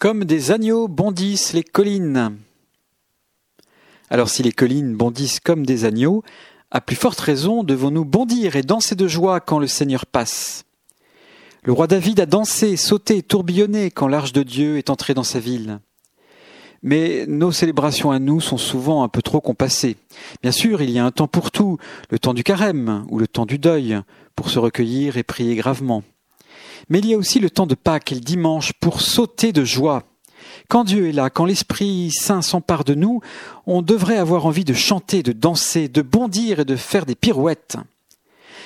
Comme des agneaux bondissent les collines. Alors si les collines bondissent comme des agneaux, à plus forte raison devons-nous bondir et danser de joie quand le Seigneur passe. Le roi David a dansé, sauté, tourbillonné quand l'arche de Dieu est entrée dans sa ville. Mais nos célébrations à nous sont souvent un peu trop compassées. Bien sûr, il y a un temps pour tout, le temps du carême ou le temps du deuil, pour se recueillir et prier gravement. Mais il y a aussi le temps de Pâques et le dimanche pour sauter de joie. Quand Dieu est là, quand l'Esprit Saint s'empare de nous, on devrait avoir envie de chanter, de danser, de bondir et de faire des pirouettes.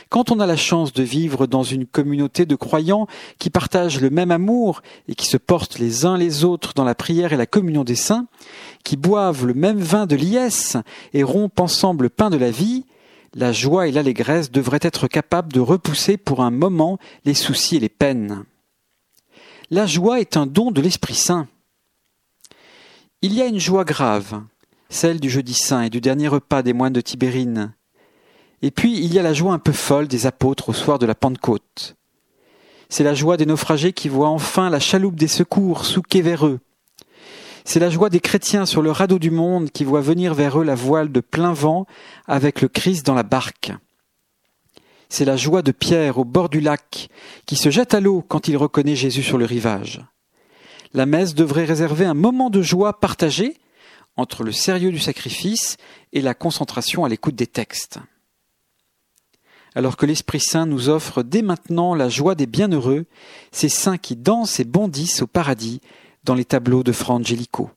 Quand on a la chance de vivre dans une communauté de croyants qui partagent le même amour et qui se portent les uns les autres dans la prière et la communion des saints, qui boivent le même vin de liesse et rompent ensemble le pain de la vie, la joie et l'allégresse devraient être capables de repousser pour un moment les soucis et les peines. La joie est un don de l'Esprit Saint. Il y a une joie grave, celle du jeudi saint et du dernier repas des moines de Tibérine. Et puis il y a la joie un peu folle des apôtres au soir de la Pentecôte. C'est la joie des naufragés qui voient enfin la chaloupe des secours souquer vers eux, c'est la joie des chrétiens sur le radeau du monde qui voient venir vers eux la voile de plein vent avec le Christ dans la barque. C'est la joie de Pierre au bord du lac qui se jette à l'eau quand il reconnaît Jésus sur le rivage. La messe devrait réserver un moment de joie partagé entre le sérieux du sacrifice et la concentration à l'écoute des textes. Alors que l'Esprit Saint nous offre dès maintenant la joie des bienheureux, ces saints qui dansent et bondissent au paradis dans les tableaux de Fra Angelico.